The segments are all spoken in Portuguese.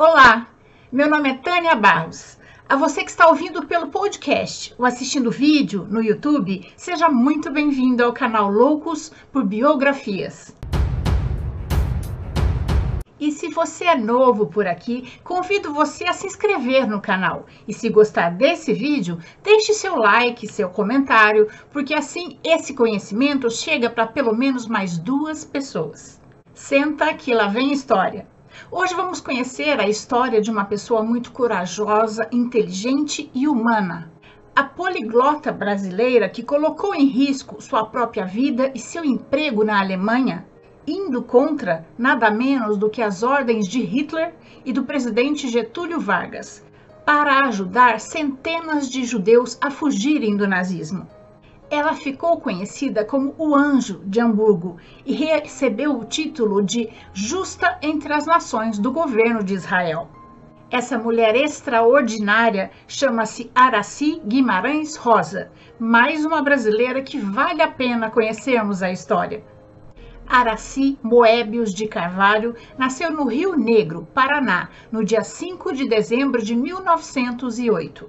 Olá, meu nome é Tânia Barros. A você que está ouvindo pelo podcast ou assistindo vídeo no YouTube, seja muito bem-vindo ao canal Loucos por Biografias. E se você é novo por aqui, convido você a se inscrever no canal. E se gostar desse vídeo, deixe seu like, seu comentário, porque assim esse conhecimento chega para pelo menos mais duas pessoas. Senta que lá vem história. Hoje vamos conhecer a história de uma pessoa muito corajosa, inteligente e humana. A poliglota brasileira que colocou em risco sua própria vida e seu emprego na Alemanha indo contra nada menos do que as ordens de Hitler e do presidente Getúlio Vargas, para ajudar centenas de judeus a fugirem do nazismo. Ela ficou conhecida como o Anjo de Hamburgo e recebeu o título de Justa entre as Nações do governo de Israel. Essa mulher extraordinária chama-se Araci Guimarães Rosa, mais uma brasileira que vale a pena conhecermos a história. Araci Moebius de Carvalho nasceu no Rio Negro, Paraná, no dia 5 de dezembro de 1908.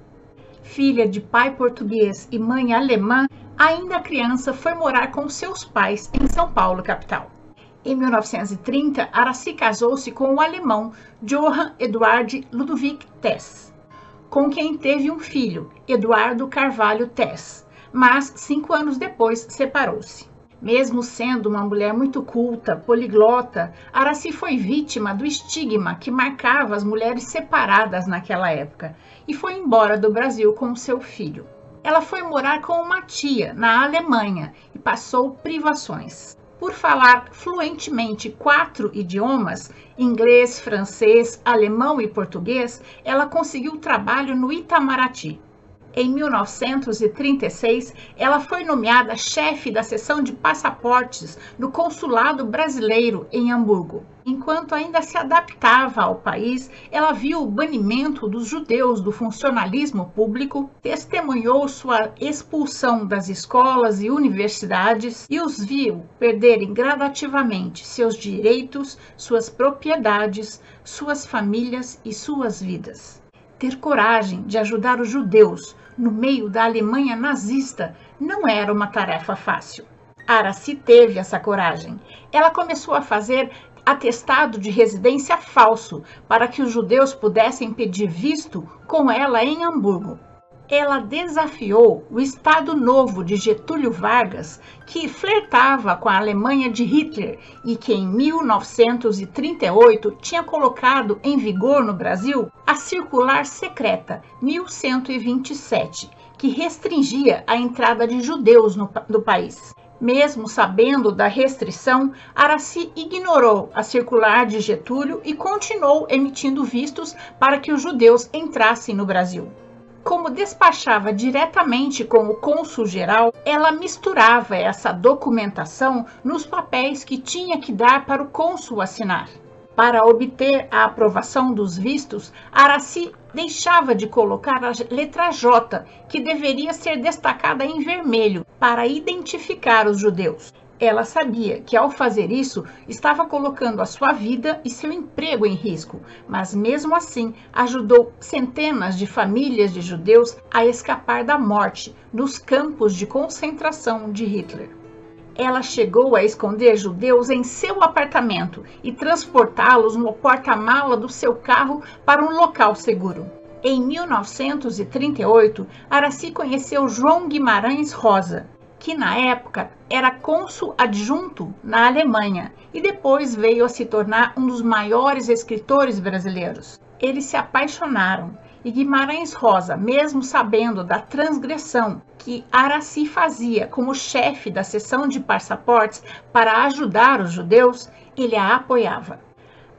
Filha de pai português e mãe alemã, ainda criança foi morar com seus pais em São Paulo, capital. Em 1930, Araci casou-se com o alemão Johann Eduard Ludwig Tess, com quem teve um filho, Eduardo Carvalho Tess, mas cinco anos depois separou-se. Mesmo sendo uma mulher muito culta, poliglota, Araci foi vítima do estigma que marcava as mulheres separadas naquela época e foi embora do Brasil com seu filho. Ela foi morar com uma tia na Alemanha e passou privações. Por falar fluentemente quatro idiomas, inglês, francês, alemão e português, ela conseguiu trabalho no Itamaraty. Em 1936, ela foi nomeada chefe da seção de passaportes no consulado brasileiro em Hamburgo. Enquanto ainda se adaptava ao país, ela viu o banimento dos judeus do funcionalismo público, testemunhou sua expulsão das escolas e universidades e os viu perderem gradativamente seus direitos, suas propriedades, suas famílias e suas vidas. Ter coragem de ajudar os judeus no meio da Alemanha nazista não era uma tarefa fácil. Araci teve essa coragem. Ela começou a fazer atestado de residência falso para que os judeus pudessem pedir visto com ela em Hamburgo ela desafiou o Estado Novo de Getúlio Vargas, que flertava com a Alemanha de Hitler e que em 1938 tinha colocado em vigor no Brasil a Circular Secreta 1127, que restringia a entrada de judeus no, país. Mesmo sabendo da restrição, Araci ignorou a circular de Getúlio e continuou emitindo vistos para que os judeus entrassem no Brasil como despachava diretamente com o cônsul geral, ela misturava essa documentação nos papéis que tinha que dar para o cônsul assinar. Para obter a aprovação dos vistos, Araci deixava de colocar a letra J, que deveria ser destacada em vermelho, para identificar os judeus. Ela sabia que ao fazer isso estava colocando a sua vida e seu emprego em risco, mas mesmo assim ajudou centenas de famílias de judeus a escapar da morte nos campos de concentração de Hitler. Ela chegou a esconder judeus em seu apartamento e transportá-los no porta-mala do seu carro para um local seguro. Em 1938, Araci conheceu João Guimarães Rosa, que na época era cônsul adjunto na Alemanha e depois veio a se tornar um dos maiores escritores brasileiros. Eles se apaixonaram e Guimarães Rosa, mesmo sabendo da transgressão que Araci fazia como chefe da seção de passaportes para ajudar os judeus, ele a apoiava.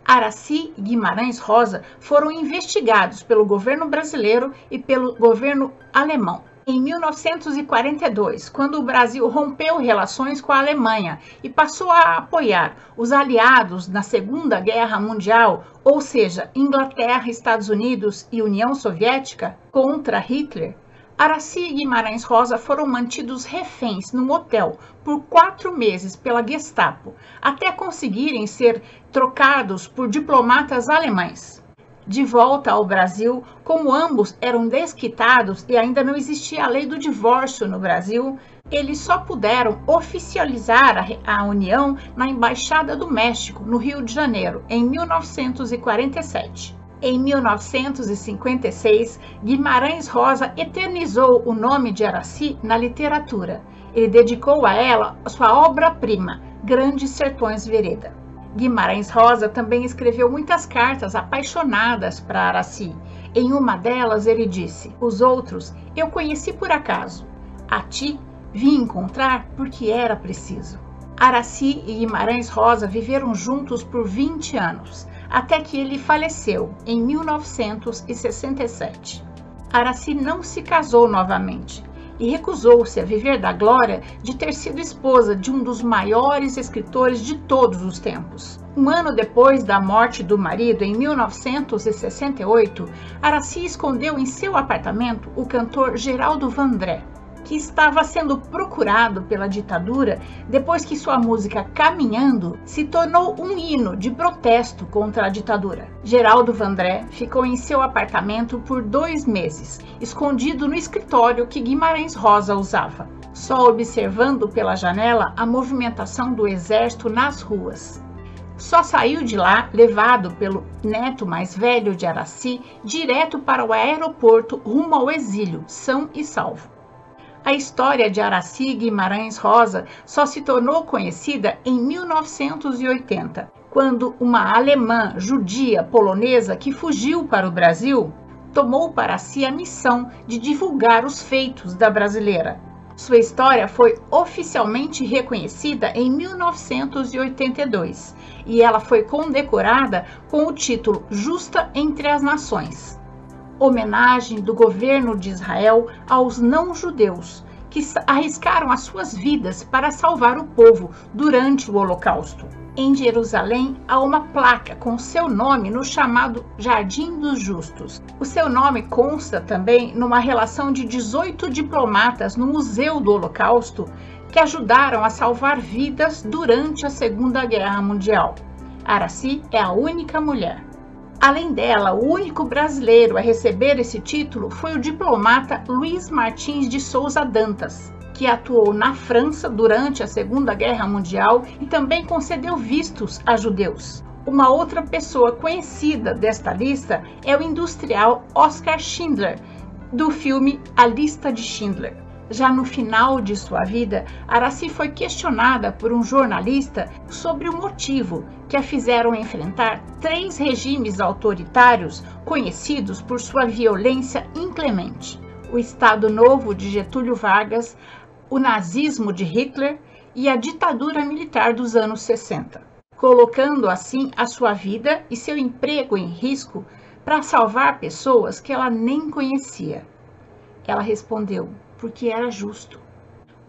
Araci e Guimarães Rosa foram investigados pelo governo brasileiro e pelo governo alemão em 1942, quando o Brasil rompeu relações com a Alemanha e passou a apoiar os aliados na Segunda Guerra Mundial, ou seja, Inglaterra, Estados Unidos e União Soviética, contra Hitler, Araci e Guimarães Rosa foram mantidos reféns num hotel por quatro meses pela Gestapo, até conseguirem ser trocados por diplomatas alemães. De volta ao Brasil, como ambos eram desquitados e ainda não existia a lei do divórcio no Brasil, eles só puderam oficializar a, a, união na Embaixada do México, no Rio de Janeiro, em 1947. Em 1956, Guimarães Rosa eternizou o nome de Araci na literatura. Ele dedicou a ela sua obra-prima, Grandes Sertões Vereda. Guimarães Rosa também escreveu muitas cartas apaixonadas para Araci. Em uma delas, ele disse: Os outros eu conheci por acaso. A ti Vim encontrar porque era preciso. Araci e Guimarães Rosa viveram juntos por 20 anos, até que ele faleceu em 1967. Araci não se casou novamente e recusou-se a viver da glória de ter sido esposa de um dos maiores escritores de todos os tempos. Um ano depois da morte do marido, em 1968, Araci escondeu em seu apartamento o cantor Geraldo Vandré, que estava sendo procurado pela ditadura depois que sua música Caminhando se tornou um hino de protesto contra a ditadura. Geraldo Vandré ficou em seu apartamento por dois meses, escondido no escritório que Guimarães Rosa usava, só observando pela janela a movimentação do exército nas ruas. Só saiu de lá, levado pelo neto mais velho de Araci, direto para o aeroporto rumo ao exílio, são e salvo. A história de Araci Guimarães Rosa só se tornou conhecida em 1980, quando uma alemã judia polonesa que fugiu para o Brasil tomou para si a missão de divulgar os feitos da brasileira. Sua história foi oficialmente reconhecida em 1982 e ela foi condecorada com o título Justa entre as Nações homenagem do governo de Israel aos não-judeus que arriscaram as suas vidas para salvar o povo durante o Holocausto. Em Jerusalém há uma placa com seu nome no chamado Jardim dos Justos. O seu nome consta também numa relação de 18 diplomatas no Museu do Holocausto que ajudaram a salvar vidas durante a Segunda Guerra Mundial. Araci é a única mulher. Além dela, o único brasileiro a receber esse título foi o diplomata Luiz Martins de Souza Dantas, que atuou na França durante a Segunda Guerra Mundial e também concedeu vistos a judeus. Uma outra pessoa conhecida desta lista é o industrial Oskar Schindler, do filme A Lista de Schindler. Já no final de sua vida, Araci foi questionada por um jornalista sobre o motivo que a fizeram enfrentar três regimes autoritários conhecidos por sua violência inclemente: o Estado Novo de Getúlio Vargas, o nazismo de Hitler e a ditadura militar dos anos 60, colocando assim a sua vida e seu emprego em risco para salvar pessoas que ela nem conhecia. Ela respondeu: porque era justo.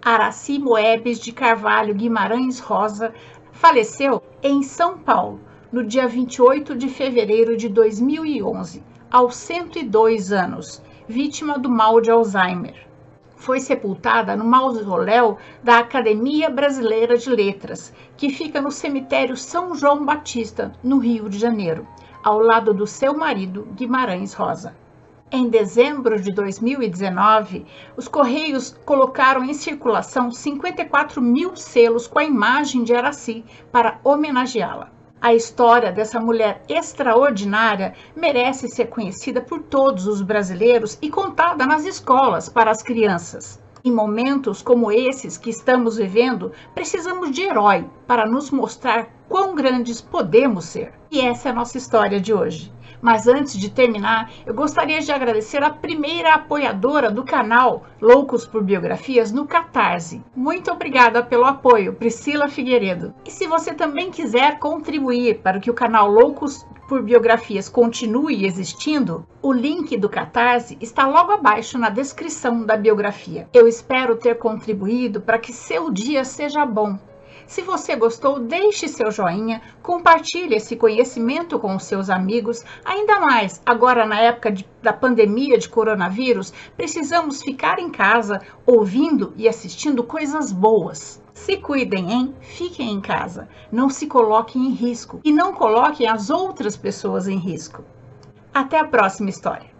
Araci Moebes de Carvalho Guimarães Rosa faleceu em São Paulo no dia 28 de fevereiro de 2011, aos 102 anos, vítima do mal de Alzheimer. Foi sepultada no mausoléu da Academia Brasileira de Letras, que fica no cemitério São João Batista, no Rio de Janeiro, ao lado do seu marido Guimarães Rosa. Em dezembro de 2019, os Correios colocaram em circulação 54 mil selos com a imagem de Araci para homenageá-la. A história dessa mulher extraordinária merece ser conhecida por todos os brasileiros e contada nas escolas para as crianças. Em momentos como esses que estamos vivendo, precisamos de herói para nos mostrar quão grandes podemos ser. E essa é a nossa história de hoje. Mas antes de terminar, eu gostaria de agradecer a primeira apoiadora do canal Loucos por Biografias no Catarse. Muito obrigada pelo apoio, Priscila Figueiredo. E se você também quiser contribuir para que o canal Loucos por Biografias continue existindo, o link do Catarse está logo abaixo na descrição da biografia. Eu espero ter contribuído para que seu dia seja bom se você gostou, deixe seu joinha, compartilhe esse conhecimento com os seus amigos. Ainda mais, agora na época de, da pandemia de coronavírus, precisamos ficar em casa ouvindo e assistindo coisas boas. Se cuidem, hein? Fiquem em casa. Não se coloquem em risco e não coloquem as outras pessoas em risco. Até a próxima história!